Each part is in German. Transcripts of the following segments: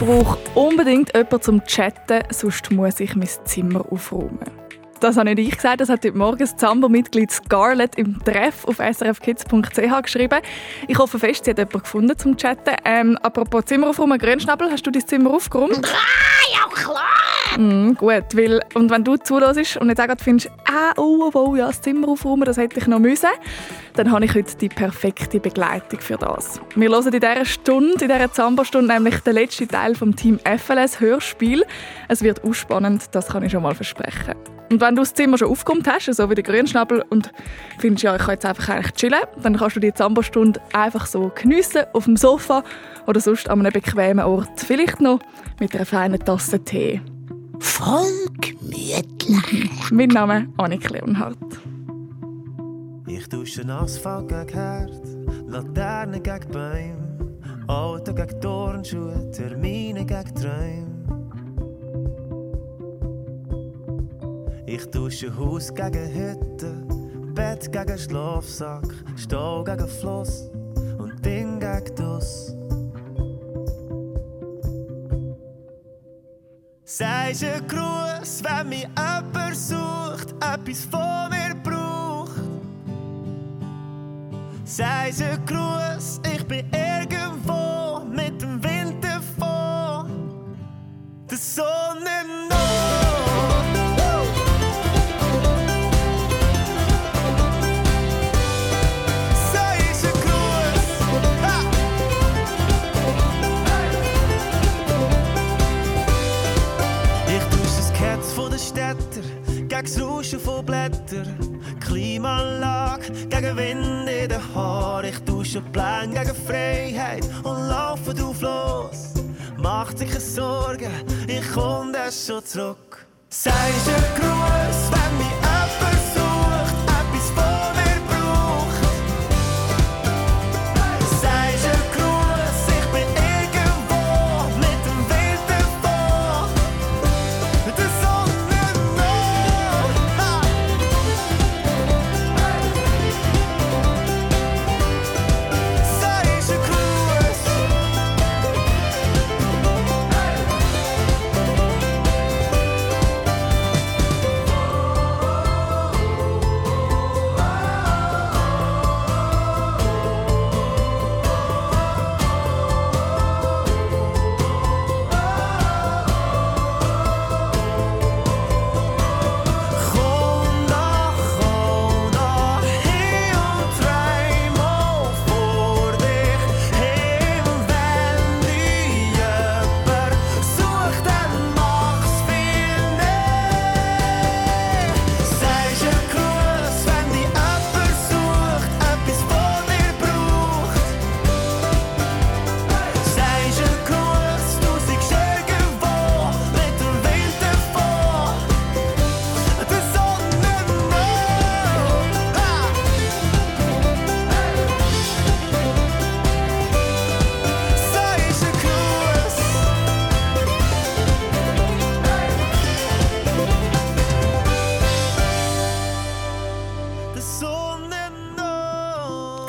brauche unbedingt jemanden zum Chatten, sonst muss ich mein Zimmer aufräumen. Das habe nicht ich gesagt, das hat heute Morgen das Zambo-Mitglied Scarlett im Treff auf srfkids.ch geschrieben. Ich hoffe fest, sie hat jemanden gefunden zum Chatten. Ähm, apropos Zimmer aufräumen, Grünschnabel, hast du dein Zimmer aufgeräumt? Ja, klar! Mm, gut, weil, und wenn du zuhörst und jetzt auch gerade findest, ah, oh, oh, oh, ja, das Zimmer aufräumen, das hätte ich noch müssen, dann habe ich heute die perfekte Begleitung für das. Wir hören in dieser Stunde, in dieser Zambo-Stunde, nämlich den letzten Teil vom Team FLS Hörspiel. Es wird ausspannend, das kann ich schon mal versprechen. Und wenn du das Zimmer schon aufgekommen hast, so wie der Grünschnabel, und findest, ja, ich kann jetzt einfach eigentlich chillen, dann kannst du die Zambo-Stunde einfach so geniessen auf dem Sofa oder sonst an einem bequemen Ort. Vielleicht noch mit einer feinen Tasse Tee. Voll gemütlich. Mein Name ist Annik Leonhardt. Ich dusche Asphalt gegen Herd, Laterne gegen Bäume, Auto gegen Turnschuhe, Termine gegen Träume. Ich dusche Haus gegen Hütte, Bett gegen Schlafsack, Stau gegen Fluss und Ding gegen Dus. Sagst ein Gruß, wenn mich jemand sucht, etwas von mir braucht. Sagst ein Gruß, ich bin irgendwo mit dem Wind davon. Der Sonne Tausche Pläne gegen Freiheit und laufe drauf los. Macht sich keine Sorgen, ich komm dann schon zurück. Sagst ein Gruß, wenn mich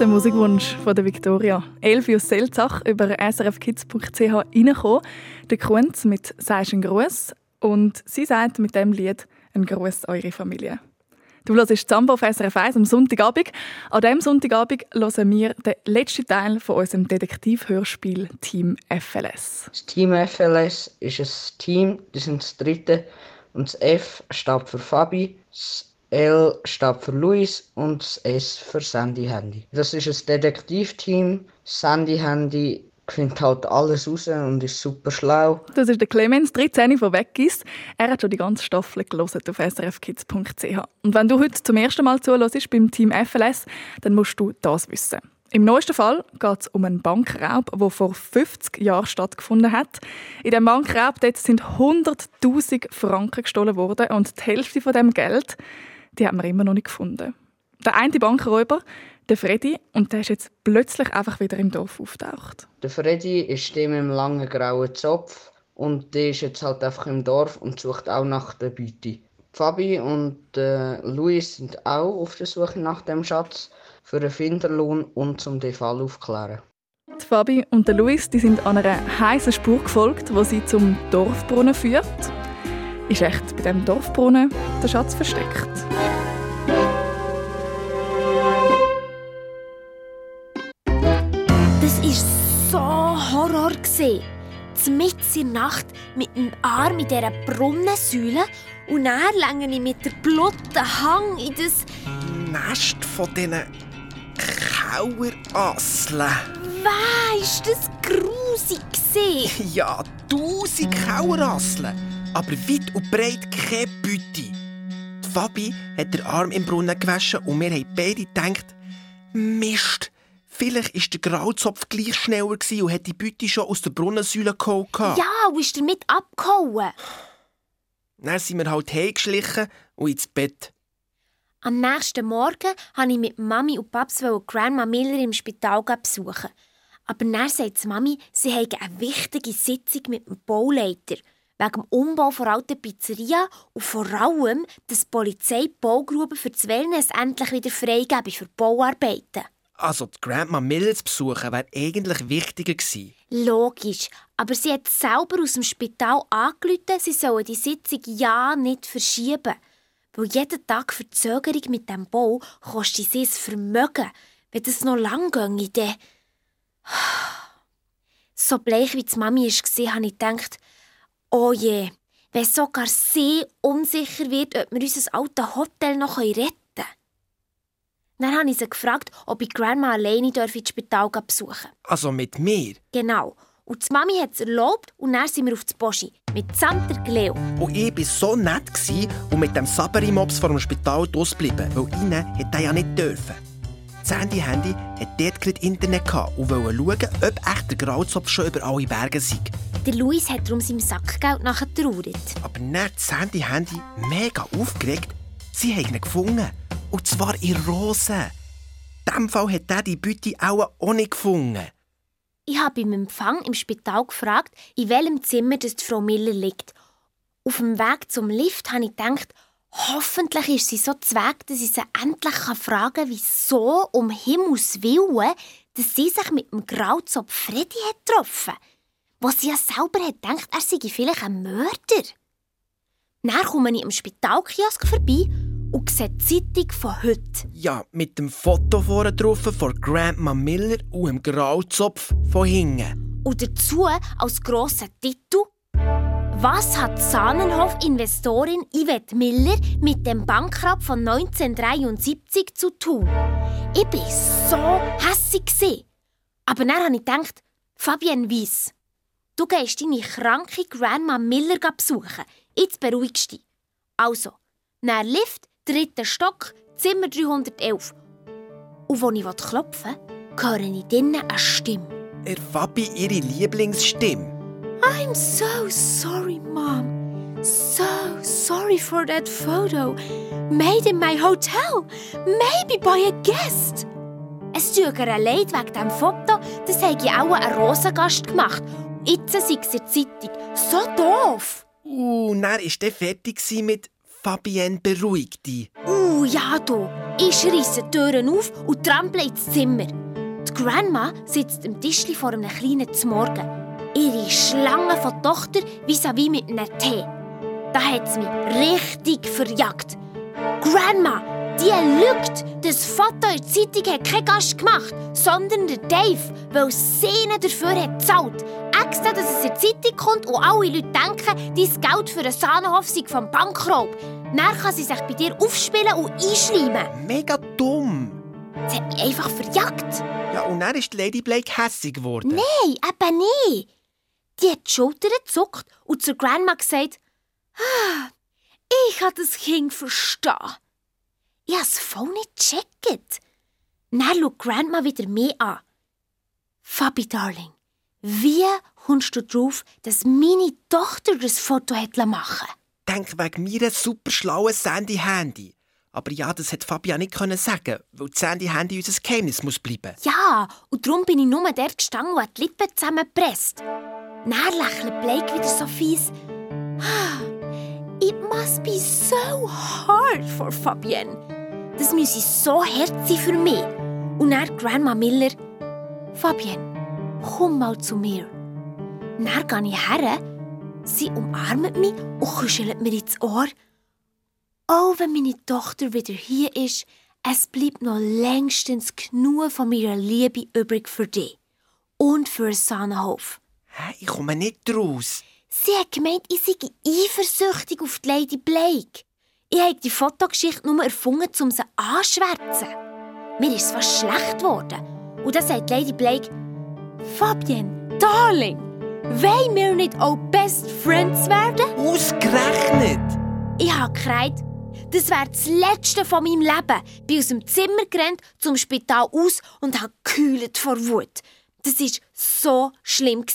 Der Musikwunsch von der Victoria. Elfius Selzach über srfkids.ch reingekommen. Der Kunz mit «Sagst einen Gruß» und sie sagt mit dem Lied «Ein Gruß eure Familie». Du hörst Zamba auf SRF 1 am Sonntagabend. An diesem Sonntagabend hören wir den letzten Teil von unserem Detektivhörspiel Team FLS. Das Team FLS ist ein Team, das sind das dritte. Und das F steht für Fabi, das L steht für Luis und das S für Sandy Handy. Das ist ein Detektivteam. Sandy Handy findet halt alles raus und ist super schlau. Das ist der Clemens, 13 von Weggis. Er hat schon die ganze Staffel gelesen auf srfkids.ch. Und wenn du heute zum ersten Mal zuhörst beim Team FLS, dann musst du das wissen. Im neuesten Fall geht es um einen Bankraub, der vor 50 Jahren stattgefunden hat. In diesem Bankraub sind 100'000 Franken gestohlen worden und die Hälfte von dem Geld die haben wir immer noch nicht gefunden. Der eine Bankräuber, der Freddy, und der ist jetzt plötzlich einfach wieder im Dorf auftaucht. Der Freddy ist dem im langen grauen Zopf und der ist jetzt halt einfach im Dorf und sucht auch nach der Beute. Fabi und äh, Luis sind auch auf der Suche nach dem Schatz für einen Finderlohn und zum den Fall aufklären. Die Fabi und der Luis die sind an einer heißen Spur gefolgt, wo sie zum Dorfbrunnen führt. Ist echt bei dem Dorfbrunnen der Schatz versteckt? Das ist so Horror gesehen. Mitten in der Nacht mit dem Arm in dieser Brunnensäule und dann länge ich mit der blutigen Hang in das... Nest von diesen Kauerasseln. Weisst, das grusig gesehen. Ja, tausend Kauerasseln. Aber weit und breit keine Beute. Die Fabi hat den Arm im Brunnen gewaschen und wir haben beide gedacht, Mist, vielleicht war der Grauzopf gleich schneller gewesen und hat die Beute schon aus der Brunnensäule geholt. Ja, und ist damit abgehauen. Dann sind wir halt heimgeschlichen und ins Bett. Am nächsten Morgen wollte ich mit Mami und Paps Grandma Miller im Spital besuchen. Aber dann sagt Mami, sie habe eine wichtige Sitzung mit dem Bauleiter. Wegen dem Umbau der alten Pizzeria und vor allem, dass die Polizei die Baugruben für das Wellness endlich wieder freigeben für Bauarbeiten. Also die Grandma Miller zu besuchen wäre eigentlich wichtiger gewesen. Logisch, aber sie hat selber aus dem Spital angerufen, sie sollen die Sitzung ja nicht verschieben. Weil jeden Tag Verzögerung mit dem Bau kostet sie ein Vermögen. Wenn das noch lang ginge, dann... So bleich wie die Mami war, habe ich gedacht, oh je, wenn sogar sie unsicher wird, ob wir unser altes Hotel noch retten können. Dann habe ich sie gefragt, ob ich Grandma alleine ins Spital besuchen darf. Also mit mir? Genau. Und die Mami hat es erlaubt und dann sind wir auf das Boschi. Mitsamt der Cleo. Und ich war so nett und mit dem Saberi-Mops vor dem Spital ausgeblieben, weil ihnen hätte er ja nicht dürfen. Das Handy-Handy hat dort gerade Internet und wollte schauen, ob echt der Grauzopf schon über alle Berge sei. Der Luis hat darum seinem Sackgeld nachher trauert. Aber dann das Handy-Handy mega aufgeregt. Sie haben ihn gefunden. Und zwar in Rosen. In diesem Fall hat er die Beute auch nicht gefunden. Ich habe im Empfang im Spital gefragt, in welchem Zimmer das die Frau Miller liegt. Auf dem Weg zum Lift habe ich gedacht, hoffentlich ist sie so zweck, dass ich sie endlich fragen kann, wieso um Himmels Willen, dass sie sich mit dem Grauzopf Freddy hat getroffen was sie ja selber hat gedacht, er sei vielleicht ein Mörder. Dann komme ich am Spitalkiosk vorbei und sehe die Zeitung von heute. Ja, mit dem Foto vorne drauf von Grandma Miller und dem Grauzopf von hinten. Und dazu als grosser Titel was hat Sahnenhof-Investorin Yvette Miller mit dem Bankrott von 1973 zu tun? Ich war so hässig. Aber dann habe ich gedacht, Fabienne Weiss, du gehst deine kranke Grandma Miller besuchen. Jetzt beruhigst du dich. Also, nach Lift, dritter Stock, Zimmer 311. Und als ich klopfen will, höre ich drinnen eine Stimme. Er Fabi ihre Lieblingsstimme. I'm so sorry, Mom. So sorry for that photo. Made in my hotel. Maybe by a guest. Es tut ihr leid wegen diesem Foto. Das habe ich auch einen Rosengast gemacht. Jetzt sei es in der Zeitung. So doof. Uh, dann war er fertig mit Fabienne beruhigt dich. Uh, ja, du. Ich reisse die Türen auf und trample ins Zimmer. Die Grandma sitzt am Tischli vor einem kleinen Morgen. Ihre Schlange von Tochter vis-à-vis mit einem Tee. Da hat sie mich richtig verjagt. Grandma, die lügt. Das Foto in der Zeitung hat kein Gast gemacht, sondern der Dave, weil sie dafür hat gezahlt. Extra, dass es in der Zeitung kommt und alle Leute denken, dein Geld für einen Sahnenhof sei vom Bankraub. Dann kann sie sich bei dir aufspielen und einschleimen. Mega dumm. Sie hat mich einfach verjagt. Ja, und dann ist Lady Blake hässig geworden. Nein, eben nicht. Die hat die Schultern gezuckt und zur Grandma gesagt, ah, ich kann das Kind verstehen. Ich habe es voll nicht gecheckt. Dann schaut Grandma wieder mehr an. Fabi, Darling, wie kommst du darauf, dass meine Tochter das Foto hat machen Denk wegen mir ein super schlaues Sandy-Handy. Aber ja, das hat Fabi nicht sagen, weil das Sandy-Handy unser Geheimnis muss bleiben. Ja, und darum bin ich nur der gestanden und die Lippen zusammengepresst. Dann lächelt Blake wieder so fies. It must be so hard for Fabienne. Das müsse so hart sein für mich. Und dann Grandma Miller. Fabienne, komm mal zu mir. Dann gehe ich her, sie umarmt mich und kuschelt mir ins Ohr. Auch wenn meine Tochter wieder hier ist, es bleibt noch längstens genug von meiner Liebe übrig für dich. Und für Sahnenhof. Hä, ich komme nicht raus. Sie hat gemeint, ich sei eifersüchtig auf die Lady Blake. Ich habe die Fotogeschichte nur erfunden, um sie anzuschwärzen. Mir ist es fast schlecht geworden. Und dann sagt Lady Blake, Fabienne, Darling, wollen wir nicht auch Best Friends werden? Ausgerechnet! Ich habe gekriegt, das wäre das Letzte von meinem Leben. Bin aus dem Zimmer gerannt, zum Spital aus und habe gekühlt vor Wut. Das war so schlimm.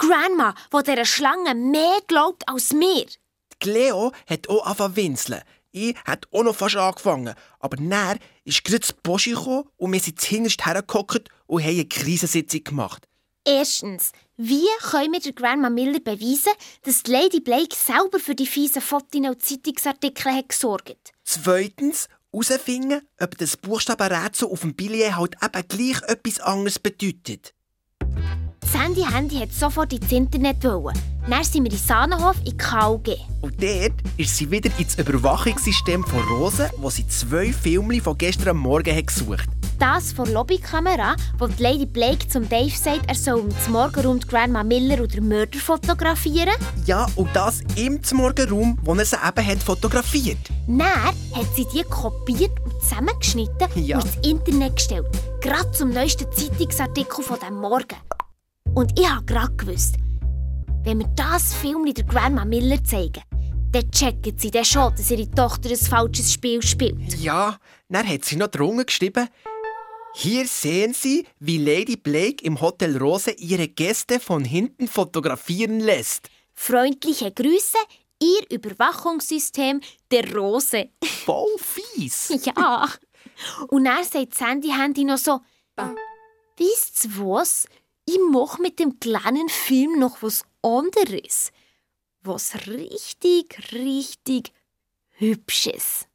Die Grandma, die dieser Schlange mehr glaubt als mir. Die Cleo hat auch angefangen winseln. Ich hat auch noch fast angefangen. Aber dann ist gerade das Boschi gekommen und wir sind hinterst hergehockt und haben eine Krisensitzung gemacht. Erstens, wie können wir der Grandma Miller beweisen, dass Lady Blake selber für die fiesen Fotos und Zeitungsartikel hat gesorgt Zweitens, herausfinden, ob das Buchstabenrätsel auf dem Billet halt eben gleich etwas anderes bedeutet. Das Handy-Handy hat sofort ins Internet wollen. Dann sind wir in Sahnenhof in KUG. Und dort ist sie wieder ins Überwachungssystem von Rosen, wo sie zwei Filme von gestern Morgen hat gesucht Das der Lobbykamera, wo die Lady Blake zum Dave sagt, er soll um Morgenraum Grandma Miller oder Mörder fotografieren. Ja, und das im Morgenraum, wo er sie eben hat fotografiert. Dann hat sie die kopiert und zusammengeschnitten Ja. und ins Internet gestellt. Gerade zum neuesten Zeitungsartikel von diesem Morgen. Und ich habe gerade gewusst, wenn wir das Film der Grandma Miller zeigen, dann checken sie dann schon, dass ihre Tochter ein falsches Spiel spielt. Ja, dann hat sie noch drunter geschrieben, hier sehen Sie, wie Lady Blake im Hotel Rose ihre Gäste von hinten fotografieren lässt. Freundliche Grüße, Ihr Überwachungssystem der Rose. Voll fies. ja. Und dann sagt Sandy Handy noch so, wisst ihr was? Ich mache mit dem kleinen Film noch was anderes. Was richtig, richtig Hübsches.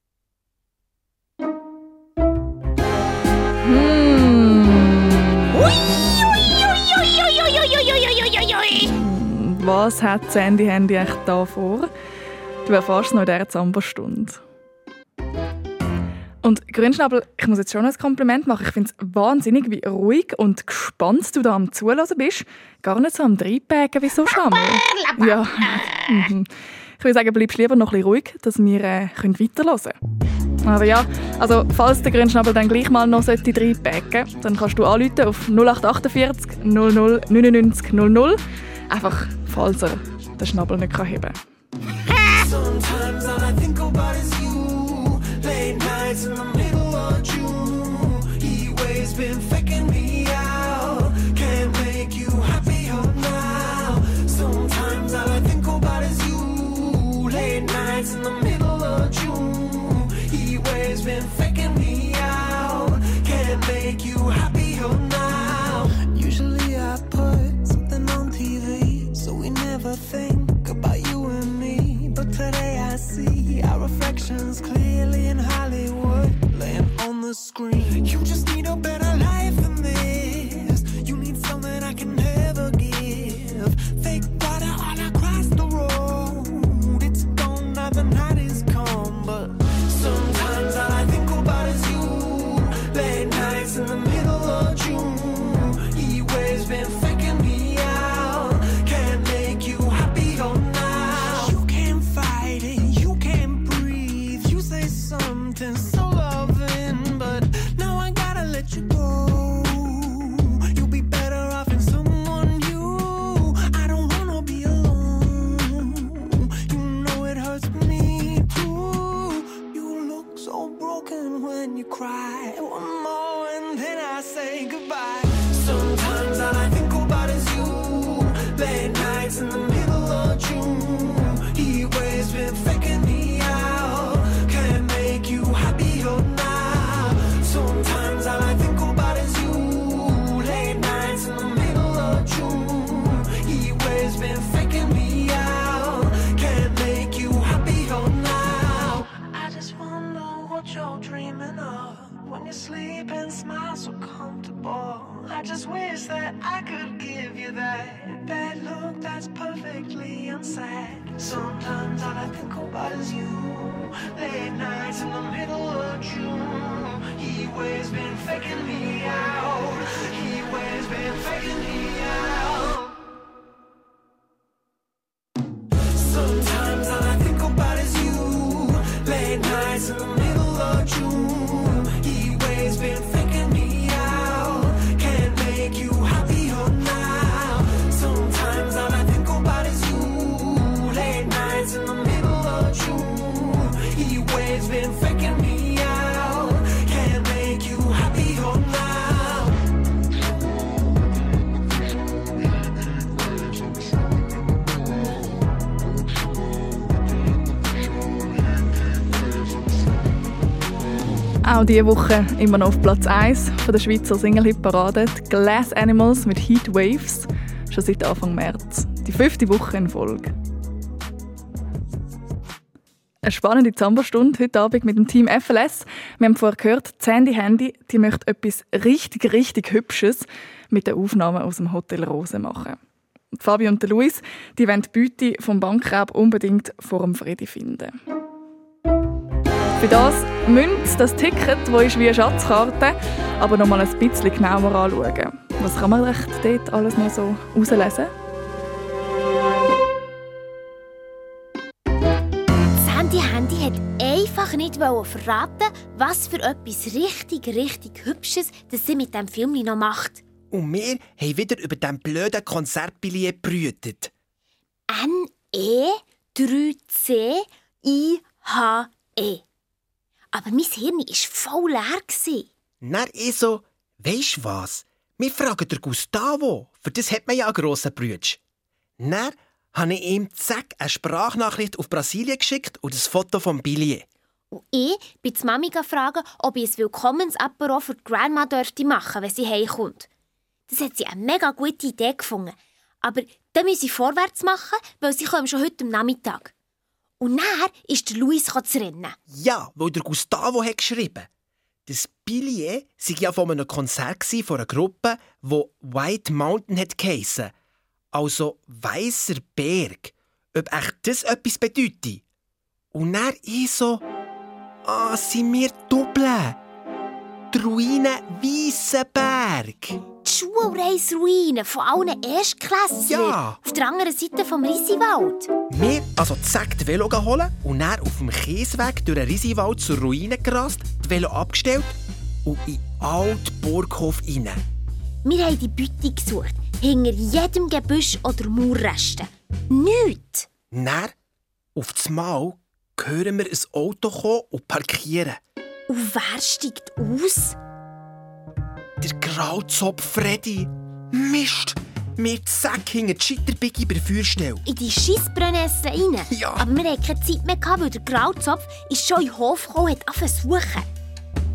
Was hat Sandy Handy echt da vor? Du erfährst es noch in dieser Zamba-Stunde. Und Grünschnabel, ich muss jetzt schon ein Kompliment machen. Ich finde es wahnsinnig, wie ruhig und gespannt du da am Zuhören bist. Gar nicht so am Dreipägen wie so Schnammel. Ja. Mhm. Ich würde sagen, bleibst lieber noch ein bisschen ruhig, dass wir äh, weiterhören können. Aber ja, also falls der Grünschnabel dann gleich mal noch sollte reinpacken dann kannst du anrufen auf 0848 00 99 00. Einfach, falls er den Schnabel nicht heben kann. Been faking me out. Can't make you happier now. Sometimes all I think about is you. Late nights in the middle of June. He waves been on the screen. You just need a better life Auch diese Woche immer noch auf Platz 1 von der Schweizer Single-Hit-Parade. Glass Animals mit Heat Waves. Schon seit Anfang März. Die fünfte Woche in Folge. Eine spannende Zamberstunde heute Abend mit dem Team FLS. Wir haben vorher gehört, Sandy Handy die möchte etwas richtig, richtig Hübsches mit den Aufnahmen aus dem Hotel Rose machen. Fabi und der Luis die wollen die Beute vom Bankraub unbedingt vor dem Freddy finden. Für das müsst ihr das Ticket, das ist wie eine Schatzkarte, aber noch mal ein bisschen genauer anschauen. Was kann man echt dort alles noch so herauslesen? Sandy Handy hat einfach nicht verraten, was für etwas richtig, richtig Hübsches das sie mit dem Film noch macht. Und wir haben wieder über diesen blöden Konzertbillett brütet. N-E-3-C-I-H-E. Aber mein Hirn war voll leer. Dann ich so, weisst was? Wir fragen den Gustavo. Für das hat man ja einen grossen Brütsch. Dann habe ich ihm zack eine Sprachnachricht auf Brasilien geschickt und das Foto vom Billett. Und ich bin die Mami fragen, ob ich ein Willkommensapero für die Grandma dürfte machen, wenn sie heimkommt. Das hat sie eine mega gute Idee gefunden. Aber dann müssen sie vorwärts machen, weil sie kommen schon heute am Nachmittag. Und dann ist Luis zu rennen. Ja, weil der Gustavo hat geschrieben. Das Billett sei ja von einem Konzert von einer Gruppe, wo White Mountain hat geheissen. Also weißer Berg. Ob echt das etwas bedeutet. Und dann ich so, ah, sind wir doppelt. Die Ruine Weissenberg. Die Schulreisruine von allen Erstklässlern Ja. auf der anderen Seite vom Risiwald. Wir also zack die Velo holen und dann auf dem Kiesweg durch den Risiwald zur Ruine gerast, die Velo abgestellt und in den alten Burghof rein. Wir haben die Beute gesucht, hinter jedem Gebüsch oder Mauerresten. Nichts. Dann, auf das Mal, hören wir ein Auto kommen und parkieren. Und wer steigt aus? Der Grauzopf Freddy. Mist! Wir zack hinter die Schitterbiggi bei der Feuerstelle. In die Scheissbrennessel rein. Ja. Aber wir hatten keine Zeit mehr, weil der Grauzopf ist schon in den Hof gekommen und hat suchen.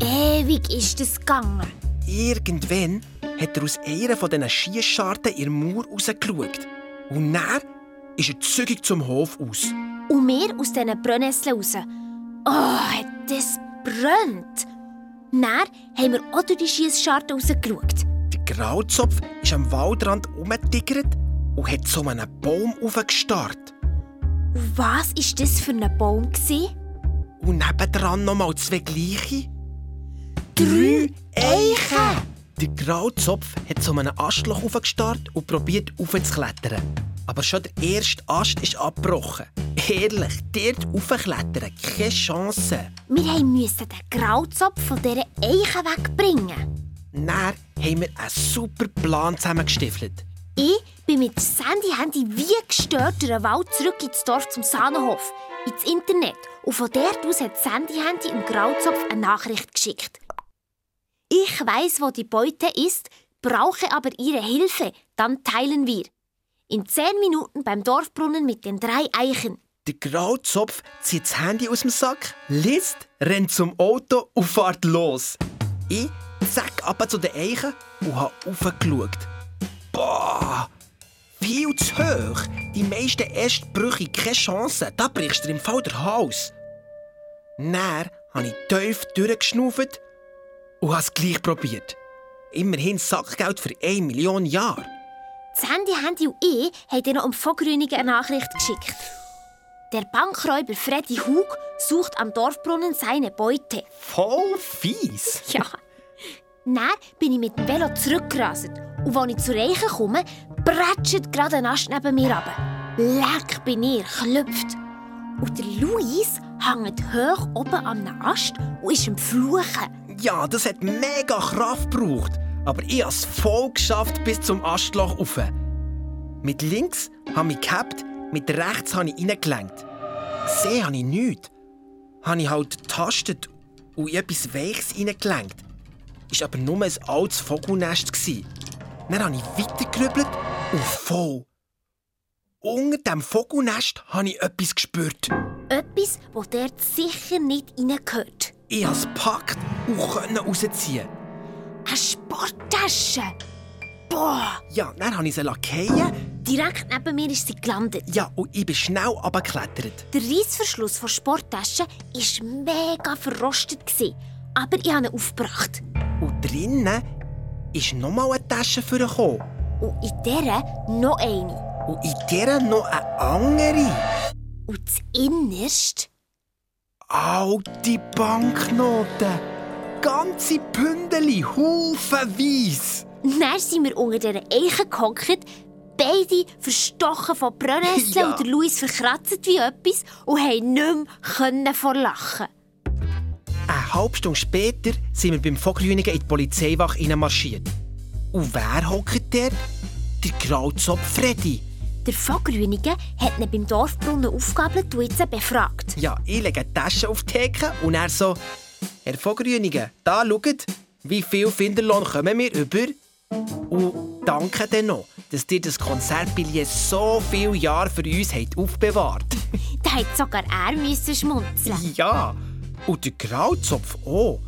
Ewig ist das gegangen. Irgendwann hat er aus einer von diesen Schiessscharten in der Mauer rausgeschaut. Und dann ist er zügig zum Hof aus. Und wir aus diesen Brennnesseln raus. Oh, hat das brennt. Dann haben wir auch durch die Schiessscharte rausgeschaut. Der Grauzopf ist am Waldrand umgetigert und hat zu einem Baum aufgestarrt. Was war das für ein Baum? Und nebendran noch mal zwei gleiche. Drei Eichen! Der Grauzopf hat zu einem Astloch aufgestarrt und probiert aufzuklettern. Aber schon der erste Ast ist abgebrochen. Ehrlich, dort aufklettern, keine Chance. Wir mussten den Grauzopf von dieser Eiche wegbringen. Dann haben wir einen super Plan zusammengestiefelt. Ich bin mit Sandy Handy wie gestört durch den Wald zurück ins Dorf zum Sahnenhof, ins Internet. Und von dort aus hat Sandy Handy im Grauzopf eine Nachricht geschickt. Ich weiß, wo die Beute ist, brauche aber ihre Hilfe, dann teilen wir. In zehn Minuten beim Dorfbrunnen mit den drei Eichen. Der Grauzopf zieht das Handy aus dem Sack, liest, rennt zum Auto und fährt los. Ich zack ab zu den Eichen und habe raufgeschaut. Boah! Viel zu hoch! Die meisten Ästbrüche keine Chance. Da brichst du im Fall der Hals. Dann habe ich tief durchgeschnauft und habe es gleich probiert. immerhin Sackgeld für 1 Million Jahre. Das Handy, Handy und ich haben dir noch um Vogrünigen eine Nachricht geschickt. Der Bankräuber Freddy Hug sucht am Dorfbrunnen seine Beute. Voll fies. Ja. Dann bin ich mit dem Velo zurückgerastet. Und als ich zur Reiche komme, prätscht gerade ein Ast neben mir ab. Leck bin ich, klüpft. Und der Luis hängt hoch oben an einem Ast und ist am Fluchen. Ja, das hat mega Kraft gebraucht. Aber ich habe es voll geschafft bis zum Astloch rauf. Mit links habe ich gehabt, mit rechts habe ich reingelenkt. Gesehen habe ich nichts. Habe ich halt getastet und in etwas Weiches reingelenkt. War aber nur ein altes Vogelnest. Dann habe ich weitergerübelt und voll. Unter dem Vogelnest habe ich etwas gespürt. Etwas, wo dort sicher nicht reingehört. Ich habe es gepackt und konnte rausziehen. Eine Sporttasche. Boah, Ja, dann habe ich sie lackieren. direkt neben mir ist sie gelandet. Ja, und ich bin schnell runtergeklettert. Der Reissverschluss der Sporttasche war mega verrostet. Aber ich habe ihn aufgebracht. Und drinnen ist nochmal eine Tasche vorgekommen. Und in dieser noch eine. Und in der noch eine andere. Und das Innerste, Alte Banknoten. Ganze Bündeli, haufenweise. dann sind wir unter dieser Eiche gehockt, beide verstochen von Brennnesseln Ja. und der Luis verkratzt wie etwas und haben nicht mehr vor Lachen. Eine halbe Stunde später sind wir beim Vogrünigen in die Polizeiwache marschiert. Und wer hockt dort? Der Grauzopf Freddy. Der Vogrünige hat ihn beim Dorfbrunnen aufgegabelt und jetzt befragt. Ja, ich lege die Tasche auf die Theke und er so... Herr Vogrünigen, da schaut, wie viel Finderlohn kommen wir über? Und danke dann noch, dass ihr das Konzertbillett so viele Jahre für uns habt aufbewahrt Da hat sogar er müssen schmunzeln. Ja, und der Grauzopf auch.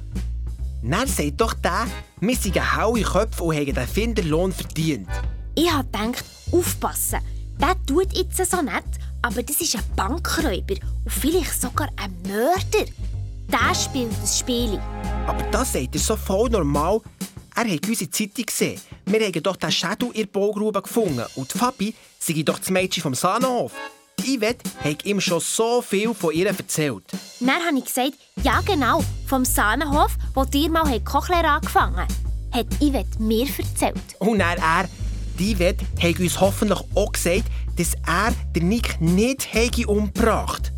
Dann sagt doch der, wir sind haue Köpfe und haben den Finderlohn verdient. Ich habe gedacht, aufpassen. Der tut jetzt so nett, aber das ist ein Bankräuber und vielleicht sogar ein Mörder. Der spielt das Spiel. Aber das sagt er so voll normal. Er hat unsere Zeitung gesehen. Wir haben doch den Shadow in der Baugrube gefunden. Und Fabi sei doch das Mädchen vom Sahnenhof. Die Yvette hat ihm schon so viel von ihr erzählt. Dann habe ich gesagt, ja genau, vom Sahnenhof, wo dir mal die Kochlehre angefangen hat. Hat Yvette mir erzählt. Und dann er, die Yvette, hat uns hoffentlich auch gesagt, dass er den Nick nicht hätte umgebracht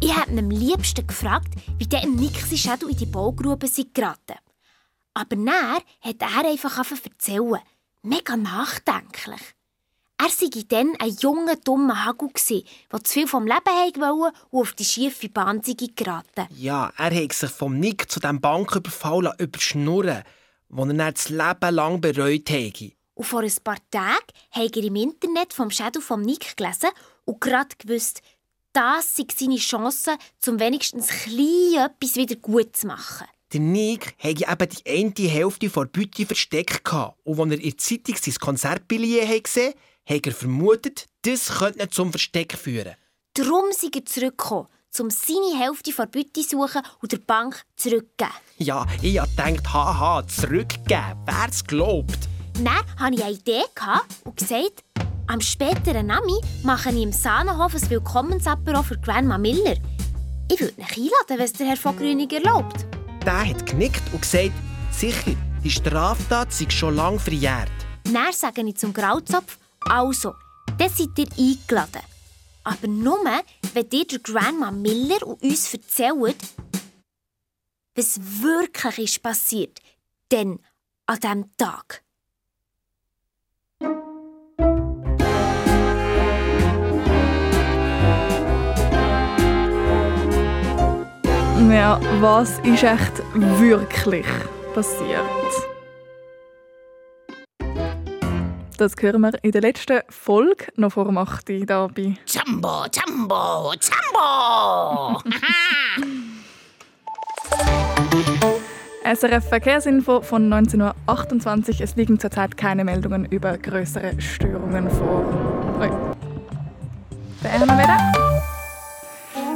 Ich habe ihn am liebsten gefragt, wie der Nick sein Shadow in die Baugrube geraten. Aber dann hat er einfach erzählen. Mega nachdenklich. Er sei dann ein junger, dummer Hagel, der zu viel vom Leben wollte und auf die schiefe Bahn geraten. Ja, er hat sich vom Nick zu diesem Banküberfall überschnurren, den er dann das Leben lang bereut hätte. Und vor ein paar Tagen hat er im Internet vom Shadow vom Nick gelesen und gerade gewusst, das sei seine Chance, um wenigstens klein etwas wieder gut zu machen. Der Nick hatte eben die eine Hälfte der Beute versteckt. Und als er in der Zeitung sein Konzertbillett gesehen hat, hat er vermutet, das könnte zum Versteck führen. Darum sei er zurückgekommen, um seine Hälfte der Beute zu suchen und der Bank zurückzugeben. Ja, ich habe gedacht, haha, zurückgeben, wer es glaubt. Dann hatte ich eine Idee und gesagt, am späteren Nami mache ich im Sahnenhof ein Willkommensapero für Grandma Miller. Ich würde mich einladen, wenn es der Herr von Grüning erlaubt. Der hat genickt und gesagt, sicher, die Straftat sei schon lange verjährt. Dann sage ich zum Grauzopf, also, dann seid ihr eingeladen. Aber nur, wenn ihr der Grandma Miller und uns erzählt, was wirklich ist passiert, denn an diesem Tag. Ja, was ist echt wirklich passiert? Das hören wir in der letzten Folge noch vor dem 8. Uhr hier bei Jumbo, Jumbo, Jumbo! SRF Verkehrsinfo von 1928. Es liegen zurzeit keine Meldungen über größere Störungen vor. Ui. Haben wir wieder.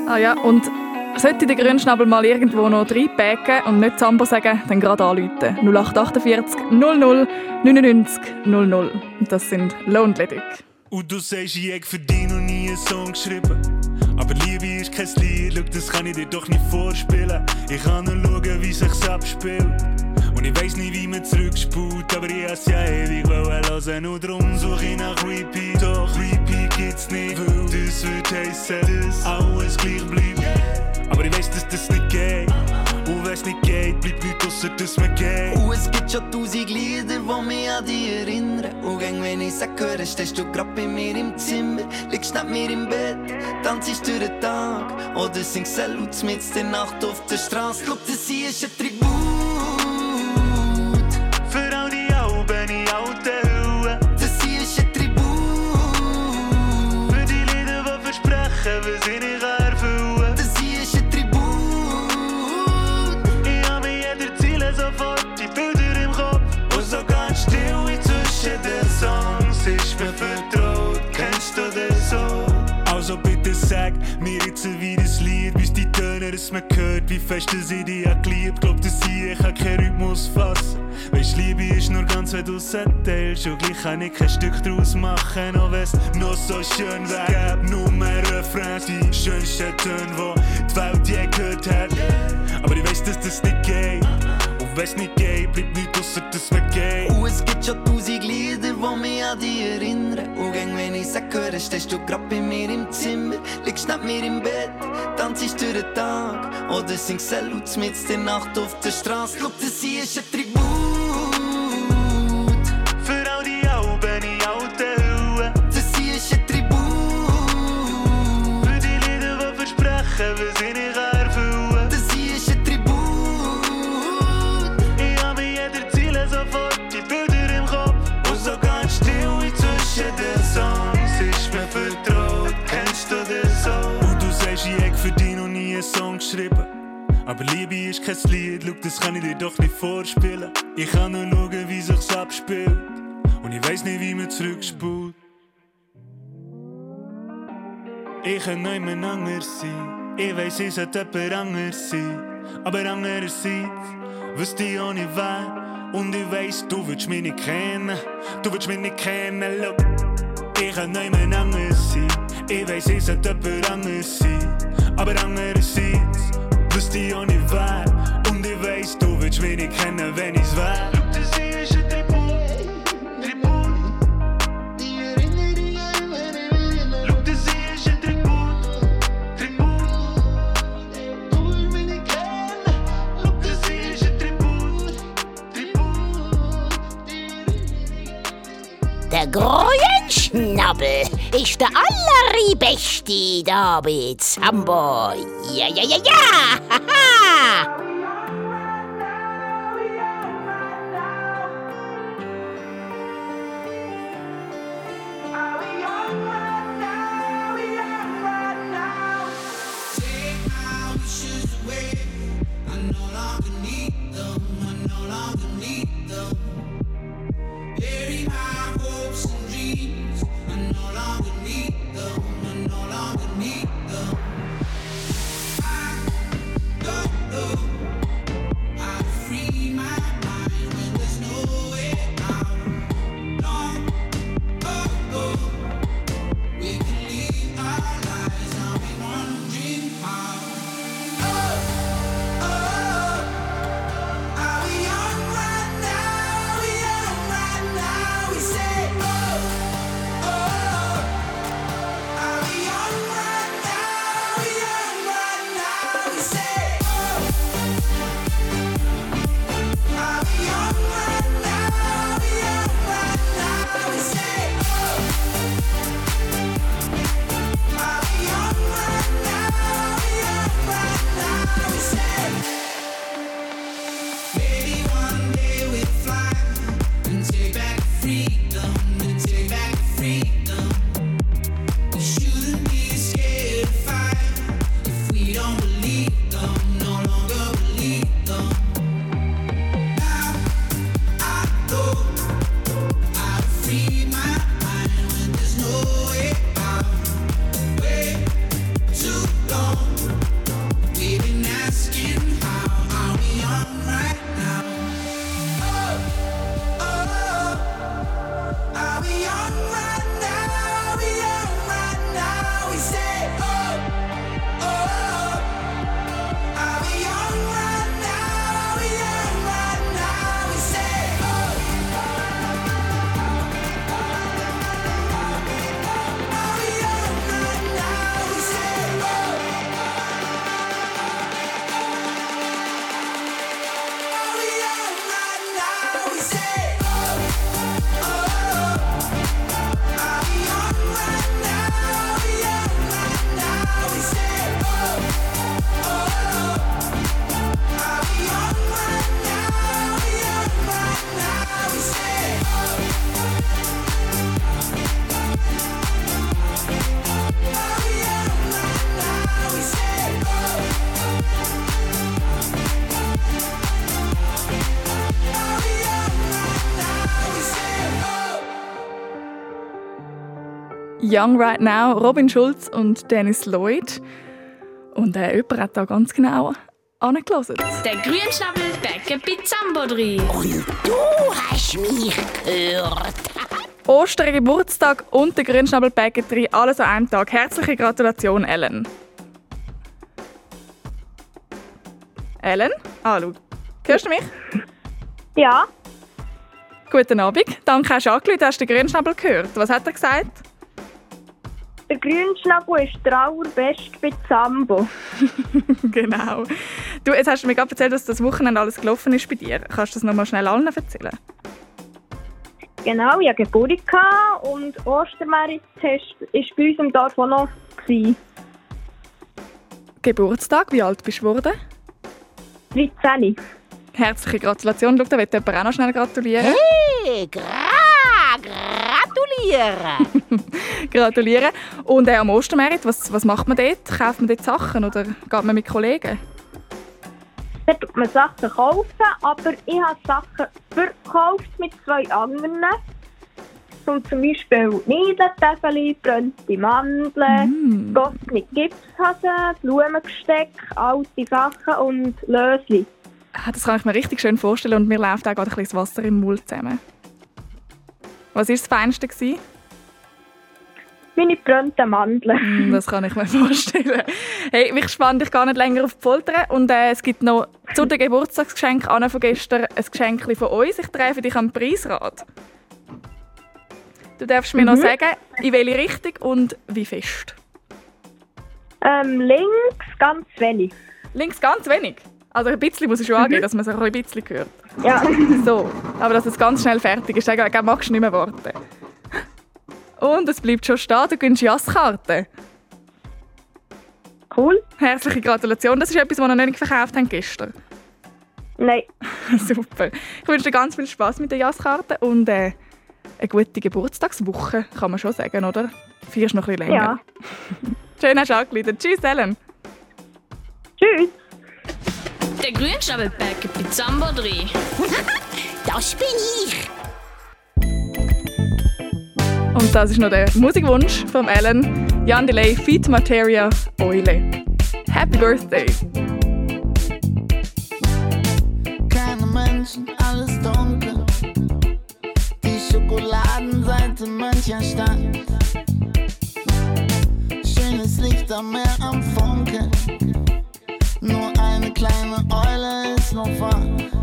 Ah ja, und Sollte der Grünschnabel mal irgendwo noch reinpacken und nicht Zambo sagen, dann gerade anrufen. 0848 00 99 00. Das sind Lonely Dick. Und du sagst, ich für dich noch nie einen Song geschrieben. Aber Liebe ist kein Lied, schau, das kann ich dir doch nicht vorspielen. Ich kann nur schauen, wie sich's abspielt. Und ich weiß nicht, wie man zurückspult, aber ich has ja ewig hören. Und drum suche ich nach Repeat. Doch Repeat gibt's nicht, weil das wird heissen, dass alles gleich bleibt. Aber ich weiß, dass das nicht geht. Und wenn's nicht geht, bleibt nichts ausser, dass man geht. Und es gibt schon tausend Lieder, die mich an dich erinnern. Und gang, wenn ich sag, höre, stehst du grad bei mir im Zimmer. Liegst neben mir im Bett, tanzst durch den Tag. Oder singst Salut mit der Nacht auf der Straße. Glaub, das hier ist ein Tribut. Sag mir jetzt wieder das Lied, bis die Töne, dass man hört, wie fest ich dich hab geliebt. Glaub, dass ich, ich kann keinen Rhythmus fassen. Weisst, Liebe ist nur ganz, wenn du's erzählst. Und gleich kann ich kein Stück draus machen, auch wenn's noch so schön wär. Gäb nur mehr Refrains, die schönsten Töne, die die Welt je gehört hat. Aber ich weiß, dass das nicht geht. Und wenn's nicht geht, bleibt nichts ausser, dass man geht. Und es gibt schon tausend Lieder, die mich an dich erinnern. Ich sag, höre, stehst du grad bei mir im Zimmer. Liegst neben mir im Bett, tanzst durch den Tag. Oder singst Salut mit der Nacht auf der Straße. Glaub, das hier ist ein Tribut. Aber Liebe ist kein Lied, schau, das kann ich dir doch nicht vorspielen. Ich kann nur schauen, wie sich's abspielt. Und ich weiß nicht, wie man zurückspult. Ich kann niemand anders sein. Ich weiss, ich sollte jemand anders sein. Aber andererseits wüsste ich auch nicht wer. Und ich weiss, du willst mich nicht kennen. Du willst mich nicht kennen, look. Ich kann niemand anders sein. Ich weiss, ich sollte jemand anders sein. Aber andererseits wüsste ich auch nicht wer. Und ich weiss, du willst mich nicht kennen, wenn ich's wär. Look, das Tribut. Tribut. Der allerbeste da bei Zambo. Ja, ja, ja, ja. Haha. Young Right Now, Robin Schulz und Dennis Lloyd. Und äh, jemand hat da ganz genau angelassen. Der Grünschnabel Bäcker bei Zambodri. Und du hast mich gehört. Ostern, Geburtstag und der Grünschnabel Bäckerei, alles an einem Tag. Herzliche Gratulation, Ellen. Ellen? Ah, schau. Hörst du mich? Ja, Guten Abend. Danke, hast du angerufen. Hast du den Grünschnabel gehört? Was hat er gesagt? Der Grünschnabel ist der allerbeste bei Zambo. genau. Du, jetzt hast du mir gerade erzählt, dass das Wochenende alles gelaufen ist bei dir. Kannst du das nochmal schnell allen erzählen? Genau, ich hatte Geburt gehabt und Ostermeritest war bei uns im Dorf auch noch. Geburtstag, wie alt bist du geworden? 13. Herzliche Gratulation. Schau, da wird jemand auch noch schnell gratulieren. Hey, gra, gratuliere. Und äh, am Ostermerit, was, was macht man dort? Kauft man dort Sachen oder geht man mit Kollegen? Da tut man Sachen kaufen, aber ich habe Sachen verkauft mit zwei anderen. Zum, zum Beispiel Niedeltäfeli, brennte Mandeln, gossene Gipshasen, Blumengesteck, alte Sachen und Lösli. Ah, Das kann ich mir richtig schön vorstellen und mir läuft auch gerade ein bisschen das Wasser im Mund zusammen. Was war das Feinste? Gewesen? Meine brennten Mandeln. Hm, Das kann ich mir vorstellen. Hey, mich spannt dich gar nicht länger auf die Folter. Und äh, es gibt noch zu den Geburtstagsgeschenk Anna von gestern ein Geschenk von uns. Ich treffe dich am Preisrad. Du darfst mir noch sagen, in welche Richtung und wie fest. Ähm, links ganz wenig. Links ganz wenig. Also ein bisschen muss ich schon angeben, dass man es auch ein bisschen hört. Ja. So, aber dass es ganz schnell fertig ist, dann magst du nicht mehr warten. Und es bleibt schon stehen, du gewinnst Jasskarten. Cool. Herzliche Gratulation, das ist etwas, was wir noch nicht verkauft haben gestern. Nein. Super. Ich wünsche dir ganz viel Spaß mit den Jasskarten und äh, eine gute Geburtstagswoche, kann man schon sagen, oder? Feierst noch ein bisschen länger. Ja. Schön hast du angeleitet. Tschüss, Ellen. Tschüss. Der Grünschnabel Bäcker bei Zambodri. Das bin ich. Und das ist noch der Musikwunsch von Ellen. Jan Delay, Feed Materia, Eule. Happy Birthday! keine Menschen, alles dunkel. Die Schokoladenseite mancher Stadt. Schönes Licht am Meer am Funkeln. Nur eine kleine Eule ist noch wach.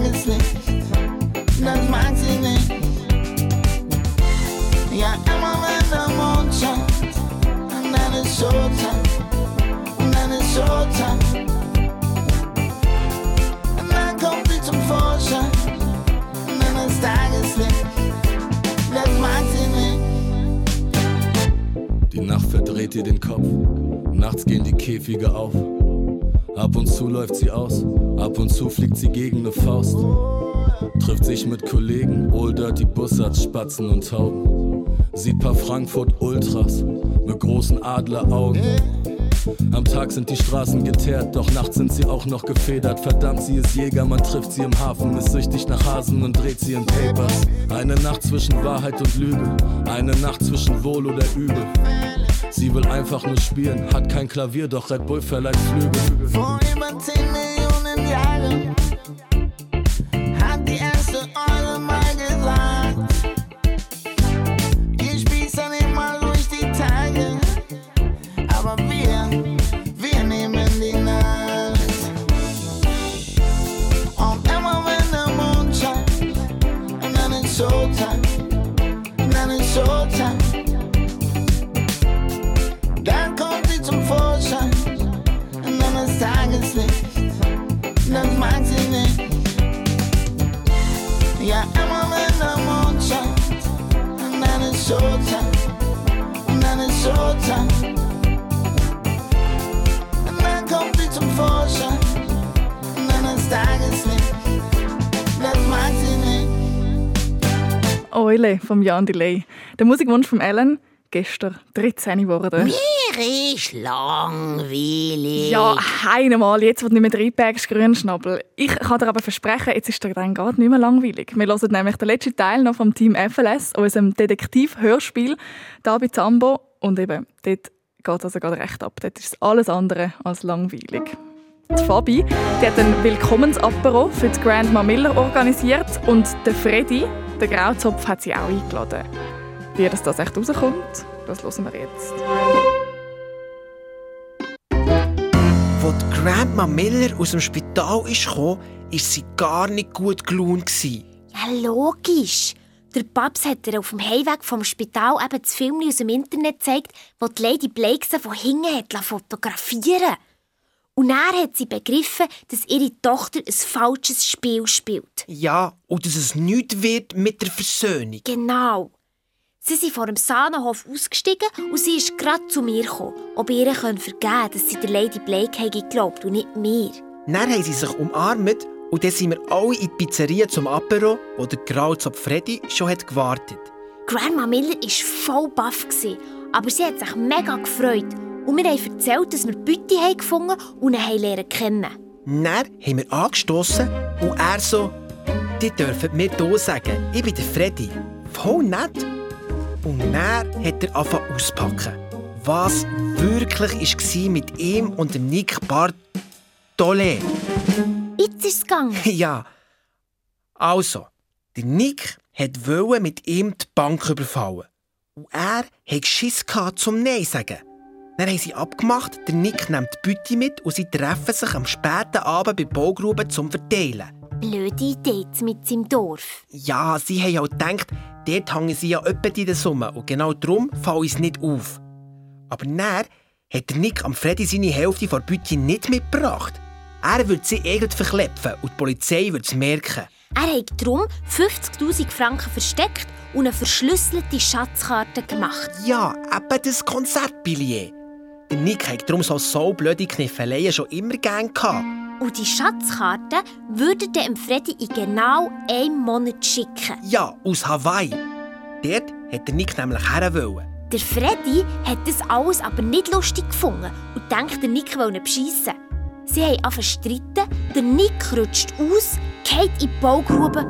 Dann ist Tageslicht, das mag sie nicht. Ja, immer wenn der Mond scheint, und dann ist Showtime, und dann ist Showtime. Und dann kommt sie zum Vorschein, und dann ist Tageslicht, das mag sie nicht. Die Nacht verdreht ihr den Kopf, nachts gehen die Käfige auf. Ab und zu läuft sie aus, ab und zu fliegt sie gegen ne Faust. Trifft sich mit Kollegen, Old Dirty Bussards, Spatzen und Tauben. Sieht paar Frankfurt Ultras mit großen Adleraugen. Am Tag sind die Straßen geteert, doch nachts sind sie auch noch gefedert. Verdammt, sie ist Jäger, man trifft sie im Hafen, ist süchtig nach Hasen und dreht sie in Papers. Eine Nacht zwischen Wahrheit und Lüge, eine Nacht zwischen Wohl oder Übel. Sie will einfach nur spielen, hat kein Klavier, doch Red Bull verleiht Flügel. Eule vom Jan Delay. Der Musikwunsch von Ellen, gestern 13 geworden. Mir ist langweilig. Ja, einmal, jetzt wird nicht mehr reinpägst, Grünschnabel. Ich kann dir aber versprechen, jetzt ist dir dann gerade nicht mehr langweilig. Wir hören nämlich den letzten Teil noch vom Team FLS, unserem Detektiv-Hörspiel, da bei Zambo. Und eben, dort geht es also gerade recht ab. Dort ist alles andere als langweilig. Die Fabi die hat einen Willkommensapero für die Grandma Miller organisiert und der Freddy, der Grauzopf, hat sie auch eingeladen. Wie das, das echt rauskommt, das hören wir jetzt. Als Grandma Miller aus dem Spital ist gekommen, war sie gar nicht gut gelaunt. Ja, logisch. Der Babs hat ihr auf dem Heimweg vom Spital eben das Film aus dem Internet gezeigt, wo die Lady Blake sie von hinten hat fotografieren Und dann hat sie begriffen, dass ihre Tochter ein falsches Spiel spielt. Ja, und dass es nichts wird mit der Versöhnung. Genau. Sie sind vor dem Sahnenhof ausgestiegen und sie ist gerade zu mir gekommen, ob ihr vergeben könne, dass sie der Lady Blake hätte geglaubt und nicht mir. Dann haben sie sich umarmt und dann sind wir alle in die Pizzeria zum Apero, wo der Grauzopf Freddy schon hat gewartet Grandma Miller war voll baff, aber sie hat sich mega gefreut. Und wir haben erzählt, dass wir Bütti haben gefunden und ihn lernen kennen. Dann haben wir angestoßen und er so, die dürfen mir hier sagen, ich bin der Freddy. Voll nett. Und dann hat er angefangen auspacken. Was wirklich war mit ihm und dem Nick Bartole. Jetzt ist es gegangen. Ja. Also, der Nick wollte mit ihm die Bank überfallen. Und er hatte Schiss zum Nein sagen. Dann haben sie abgemacht, der Nick nimmt die Beute mit und sie treffen sich am späten Abend bei Baugruben zum Verteilen. Blöde Idee mit im Dorf. Ja, sie haben auch gedacht, dort hängen sie ja öppe in der Summe und genau darum fällt es nicht auf. Aber dann hat der Nick am Freddy seine Hälfte von der Beute nicht mitgebracht. Er würde sie eigentlich verklepfen und die Polizei würde es merken. Er hat darum 50'000 Franken versteckt und eine verschlüsselte Schatzkarte gemacht. Ja, eben das Konzertbillett. Der Nick hat darum so so blöde Kniffeleien schon immer gern gehabt. Und die Schatzkarte würde er dem Freddy in genau einem Monat schicken. Ja, aus Hawaii. Dort hat der Nick nämlich herwollen. Der Freddy hat das alles aber nicht lustig gefunden und denkt, der Nick wolle beschissen. Sie haben angefangen streiten, der Nick rutscht aus, geht in die Baugrube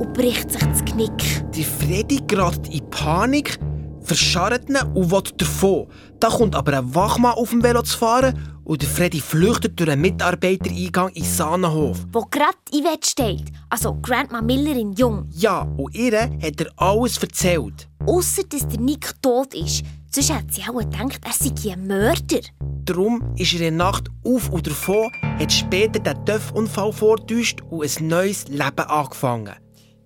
und bricht sich das Knick. Der Freddy gerät in Panik, verscharrt ihn und will davon. Da kommt aber ein Wachmann auf dem Velo zu fahren und der Freddy flüchtet durch einen Mitarbeitereingang in Sahnenhof. Wo gerade Yvette steht, also Grandma Miller in Jung. Ja, und ihr hat er alles erzählt. Ausser dass der Nick tot ist. Sonst hat sie auch gedacht, er sei ein Mörder. Darum ist er in der Nacht auf und davon, hat später den Töpfunfall vortäuscht und ein neues Leben angefangen.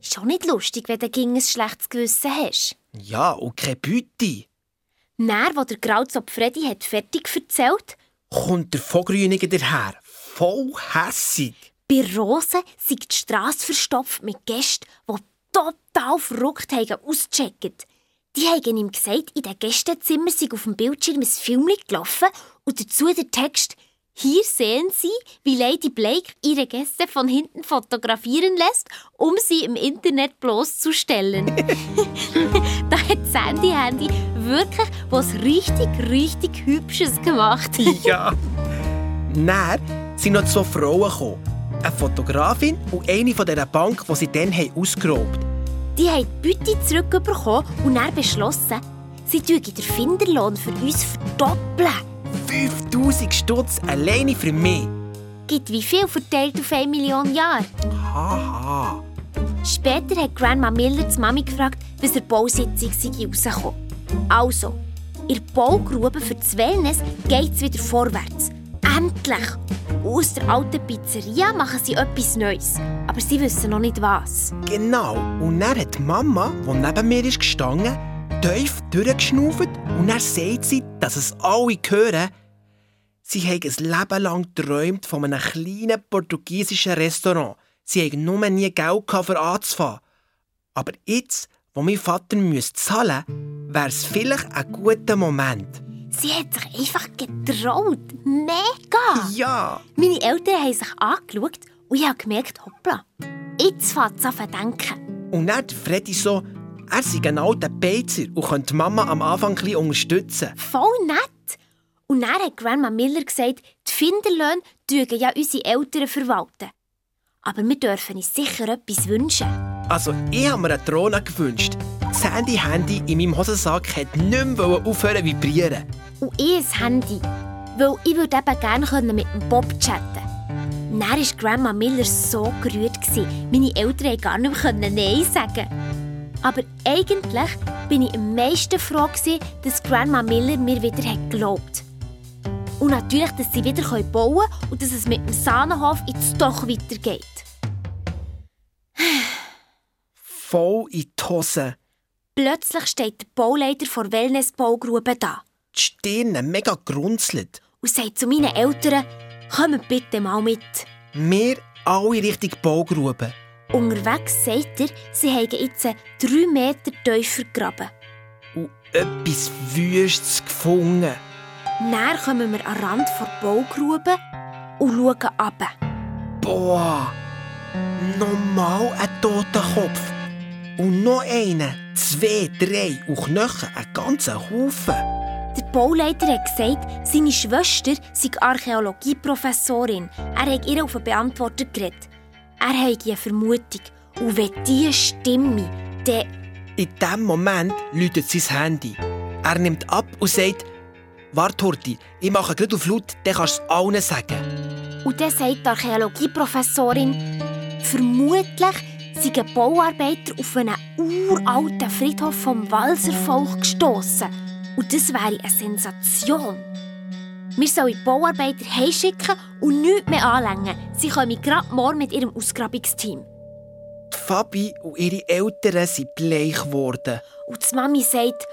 Schon nicht lustig, wenn du gegen ein schlechtes Gewissen hast. Ja, und keine Beute. Dann, wo der Grauzopf Freddy hat fertig erzählt, kommt der Vogrüniger daher. Voll hässig. bei Rosen sei die Strasse verstopft mit Gästen, die total verrückt haben ausgecheckt. Die haben ihm gesagt, in den Gästezimmer sei auf dem Bildschirm ein Film gelaufen und dazu der Text Hier sehen Sie, wie Lady Blake ihre Gäste von hinten fotografieren lässt, um sie im Internet bloßzustellen. da hat Sandy Handy wirklich was richtig, richtig Hübsches gemacht. ja. Dann sind noch zwei Frauen gekommen. Eine Fotografin und eine von dieser Bank, die sie dann haben ausgeraubt Die haben die Beute zurückbekommen und dann beschlossen, sie würden den Finderlohn für uns verdoppeln. 5000 Stutz alleine für mich. Gibt wie viel verteilt auf 1 Million Jahre? Haha. Später hat Grandma Miller die Mami gefragt, was der Bausitzung sei rausgekommen. Also, in der Baugrube für das Wellness geht es wieder vorwärts. Endlich! Aus der alten Pizzeria machen sie etwas Neues. Aber sie wissen noch nicht was. Genau. Und dann hat die Mama, die neben mir ist gestanden, tief durchgeschnauft und dann sagt sie, dass es alle hören, sie haben ein Leben lang geträumt von einem kleinen portugiesischen Restaurant. Sie haben nur nie Geld gehabt, für anzufangen. Aber jetzt, wo mein Vater müsste zahlen müsste, wäre es vielleicht ein guter Moment. Sie hat sich einfach getraut. Mega! Ja! Meine Eltern haben sich angeschaut und ich habe gemerkt, hoppla, jetzt fängt es an zu denken. Und dann Freddy so, er sei ein alter Beizer und könnte die Mama am Anfang ein unterstützen. Voll nett! Und dann hat Grandma Miller gesagt, die Finderlöhne dürfen ja unsere Eltern verwalten. Aber wir dürfen uns sicher etwas wünschen. Also, ich habe mir eine Drohne gewünscht. Das Handy-Handy in meinem Hosensack hat nicht mehr aufhören zu vibrieren. Und ich ein Handy, weil ich würde eben gerne mit dem Bob chatten Dann war Grandma Miller so gerührt. Meine Eltern konnten gar nicht mehr Nein sagen. Aber eigentlich bin ich am meisten froh, dass Grandma Miller mir wieder geglaubt hat. Und natürlich, dass sie wieder bauen können und dass es mit dem Sahnenhof jetzt doch weitergeht. Voll in die Hose. Plötzlich steht der Bauleiter vor Wellness-Baugrube da. Die Stirne mega grunzelt. Und sagt zu meinen Eltern, kommt bitte mal mit. Wir alle Richtung Baugrube. Unterwegs sagt er, sie haben jetzt drei Meter tiefer gegraben. Und etwas Wüstes gefunden. Dann kommen wir an den Rand der Baugrube und schauen ab. Boah, nochmal ein toter Kopf. Und noch einen, zwei, drei und Knochen, einen ganzen Haufen. Der Bauleiter hat gesagt, seine Schwester sei Archäologieprofessorin. Er hat ihr auf einen Beantworter geredet. Er hat eine Vermutung. Und wenn diese stimme, dann... In diesem Moment läutet sein Handy. Er nimmt ab und sagt, «Warte, Horti, ich mache gerade auf laut, dann kannst du es allen sagen.» Und dann sagt die Archäologieprofessorin, vermutlich sind Bauarbeiter auf einen uralten Friedhof vom Walservolk gestoßen. Und das wäre eine Sensation. Wir sollen die Bauarbeiter heimschicken und nichts mehr anlängen. Sie kommen gerade morgen mit ihrem Ausgrabungsteam. Die Fabi und ihre Eltern sind bleich geworden. Und die Mami sagt,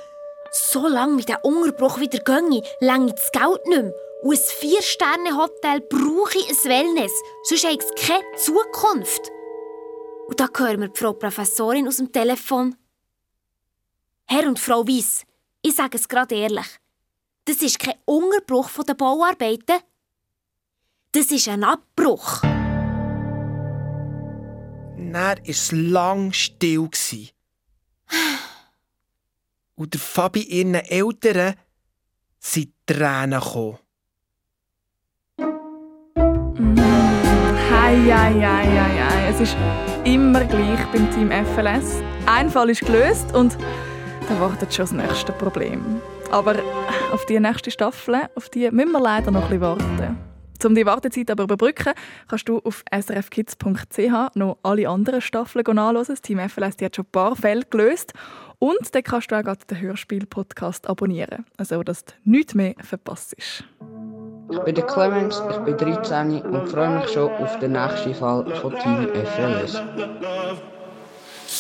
so lange wie der Unterbruch wieder ginge, länge das Geld nicht mehr. Und ein Vier-Sterne-Hotel brauche ich ein Wellness, sonst habe ich keine Zukunft. Und da hören wir die Frau Professorin aus dem Telefon. Herr und Frau Weiss, ich sage es gerade ehrlich. Das ist kein Unterbruch der Bauarbeiten. Das ist ein Abbruch. Dann war es lang still. Und der Fabi ihren Eltern sind Tränen gekommen. Hei, hei, hei. Es ist immer gleich beim Team FLS. Ein Fall ist gelöst und da wartet schon das nächste Problem. Aber auf die nächste Staffel, auf die müssen wir leider noch ein bisschen warten. Um die Wartezeit aber überbrücken, kannst du auf srfkids.ch noch alle anderen Staffeln nachlesen. Das Team FLS die hat schon ein paar Fälle gelöst. Und dann kannst du auch den Hörspiel-Podcast abonnieren, also dass du nichts mehr verpasst. Ich bin der Clemens, ich bin 13 und freue mich schon auf den nächsten Fall von Team FLS.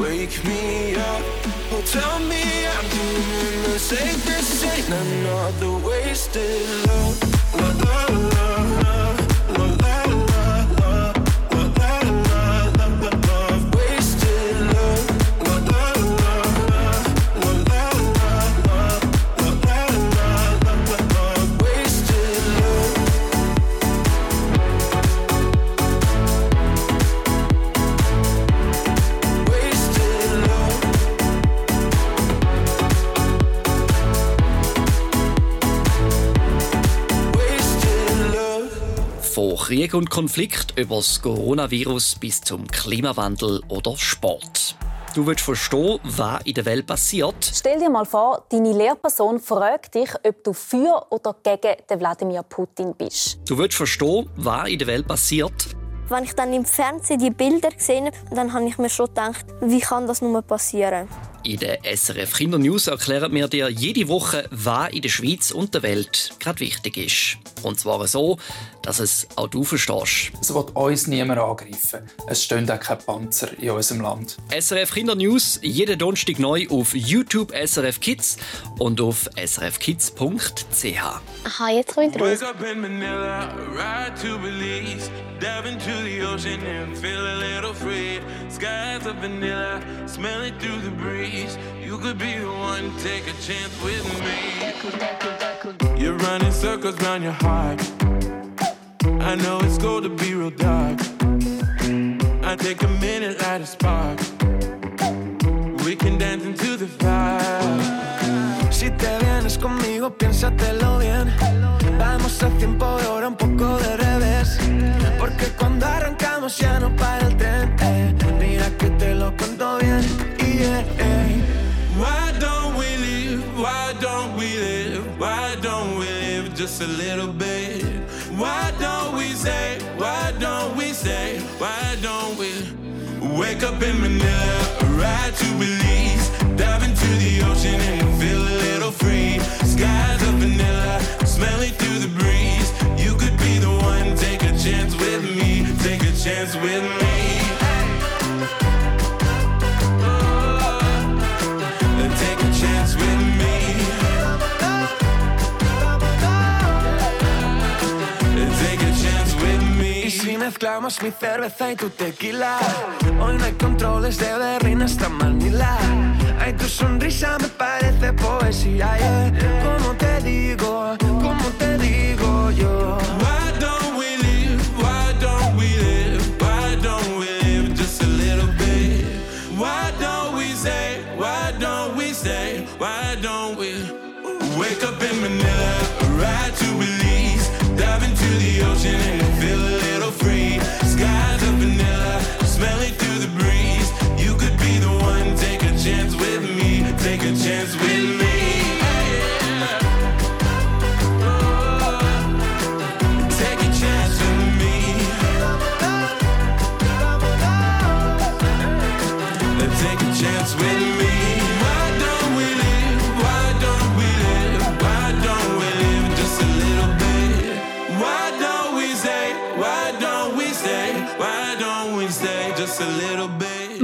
wake me up. Oh, tell me I'm doing the. This ain't another wasted love. love, love, love, Krieg und Konflikt über das Coronavirus bis zum Klimawandel oder Sport. Du willst verstehen, was in der Welt passiert. Stell dir mal vor, deine Lehrperson fragt dich, ob du für oder gegen den Wladimir Putin bist. Du willst verstehen, was in der Welt passiert. Wenn ich dann im Fernsehen die Bilder gesehen habe, dann habe ich mir schon gedacht, wie kann das nur passieren? In der SRF Kinder News erklären wir dir jede Woche, was in der Schweiz und der Welt gerade wichtig ist. Und zwar so, dass es auch du verstehst. Es wird uns niemand angreifen. Es stehen auch keine Panzer in unserem Land. SRF Kinder News jeden Donnerstag neu auf YouTube SRF Kids und auf srfkids.ch. Aha, jetzt komme ich raus. Wake up in Manila, ride to Belize, dive into the ocean and feel a little free. Skies of vanilla, smell it through the breeze. You could be the one, take a chance with me. You're running circles round your heart. I know it's cold to be real dark. I take a minute, light a spark. We can dance into the fire. Si te vienes conmigo, piénsatelo bien. Vamos a 100 por hora, un poco de revés. Porque cuando arrancamos ya no para el tren. Say? Why don't we say? Why don't we wake up in Manila, ride to Belize, dive into the ocean and feel a little free? Skies of vanilla, smell it through the breeze. You could be the one, take a chance with me, take a chance with me. Si mezclamos mi cerveza y tu tequila, hoy no hay controles de Berlín hasta Manila. Ay, tu sonrisa me parece poesía, yeah. ¿Cómo te digo? ¿Cómo te digo yo?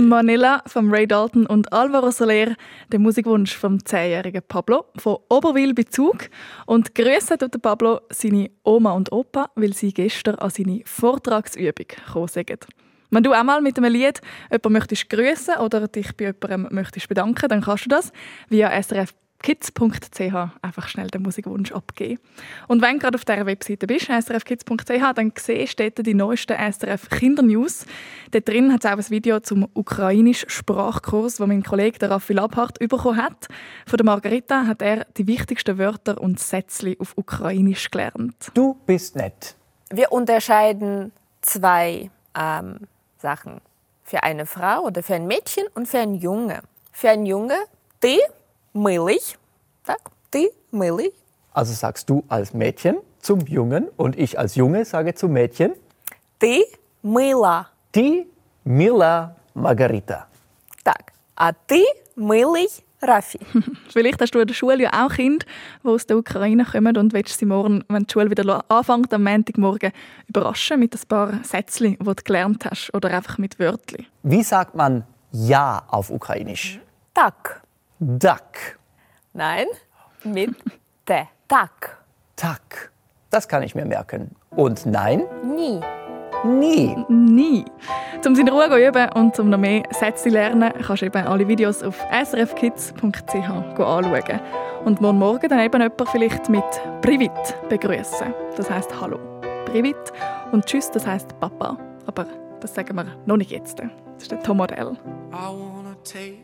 Manila von Ray Dalton und Alvaro Soler, der Musikwunsch vom 10-jährigen Pablo von Oberwil bei Zug. Und grüßen tut Pablo seine Oma und Opa, weil sie gestern an seine Vortragsübung gekommen sind. Wenn du auch mal mit einem Lied jemanden möchtest grüßen oder dich bei jemandem möchtest bedanken, dann kannst du das via SRF kids.ch einfach schnell den Musikwunsch abgeben. Und wenn du gerade auf dieser Webseite bist, srfkids.ch, dann siehst du dort die neuesten SRF Kindernews. Dort drin hat es auch ein Video zum ukrainischen Sprachkurs, den mein Kollege der Raffi Labhardt bekommen hat. Von der Margarita hat er die wichtigsten Wörter und Sätze auf Ukrainisch gelernt. Du bist nett. Wir unterscheiden zwei ähm, Sachen. Für eine Frau oder für ein Mädchen und für einen Junge. Für einen Junge, die милий. Так, ты милий. Also sagst du als Mädchen zum Jungen und ich als Junge sage zum Mädchen. Ти мила. Die Mila Margarita. Так, а ти милий Raffi. Vielleicht hast du in der Schule ja auch Kinder, die aus der Ukraine kommen und willst sie morgen, wenn die Schule wieder anfängt, am Montagmorgen überraschen mit ein paar Sätzen, die du gelernt hast oder einfach mit Wörtern. Wie sagt man Ja auf Ukrainisch? Так. Duck. Nein, mit te. Tak. Tak. Das kann ich mir merken. Und nein? Nie. Nie. Nie. Um in Ruhe zu üben und um noch mehr Sätze zu lernen, kannst du eben alle Videos auf srfkids.ch anschauen. Und morgen Morgen dann eben jemand vielleicht mit Privit begrüßen. Das heißt Hallo. Privit. Und Tschüss, das heißt Papa. Aber das sagen wir noch nicht jetzt. Das ist der Tom Modell. I wanna take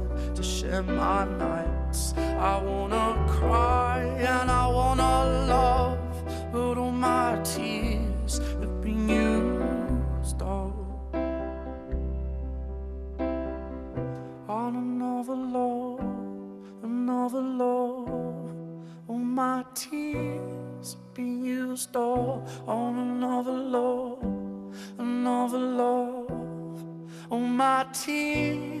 to share my nights. I wanna cry and I wanna love, but all my tears have been used up on another love, another love. All my tears have been used up on another love, another love. All my tears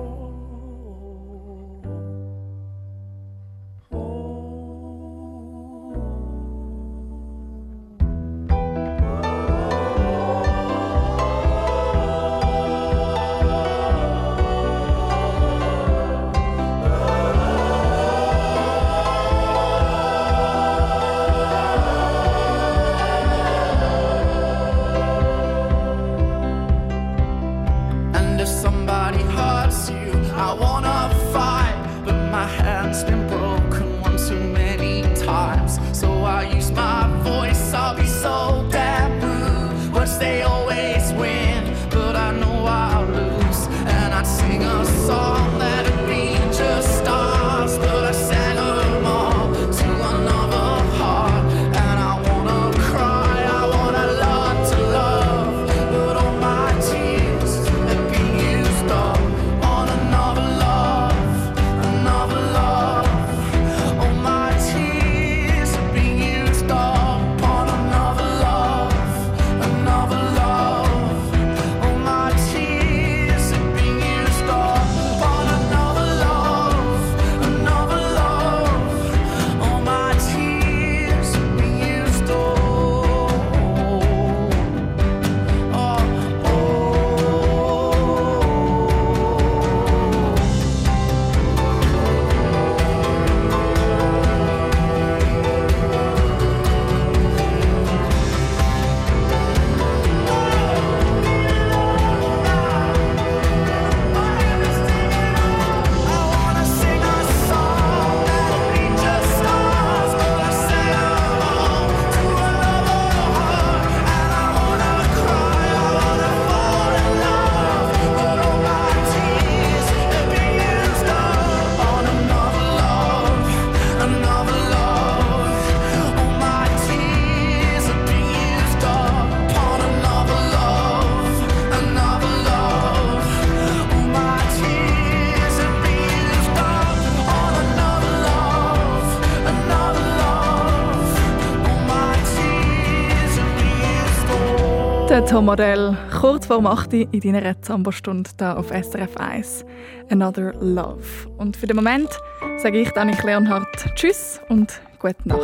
Der Tom Modell, kurz vor 8 Uhr in deiner Zamba-Stunde hier auf SRF 1. Another Love. Und für den Moment sage ich Annik Leonhardt Tschüss und gute Nacht.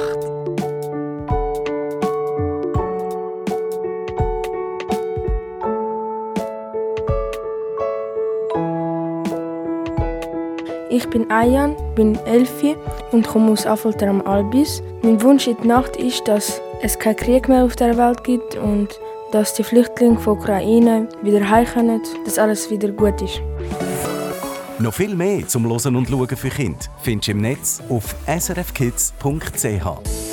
Ich bin Ayan, bin Elfi und komme aus Affolter am Albis. Mein Wunsch in der Nacht ist, dass es keinen Krieg mehr auf der Welt gibt und dass die Flüchtlinge von Ukraine wieder heim können, dass alles wieder gut ist. Noch viel mehr zum Losen und Schauen für Kinder findest du im Netz auf srfkids.ch.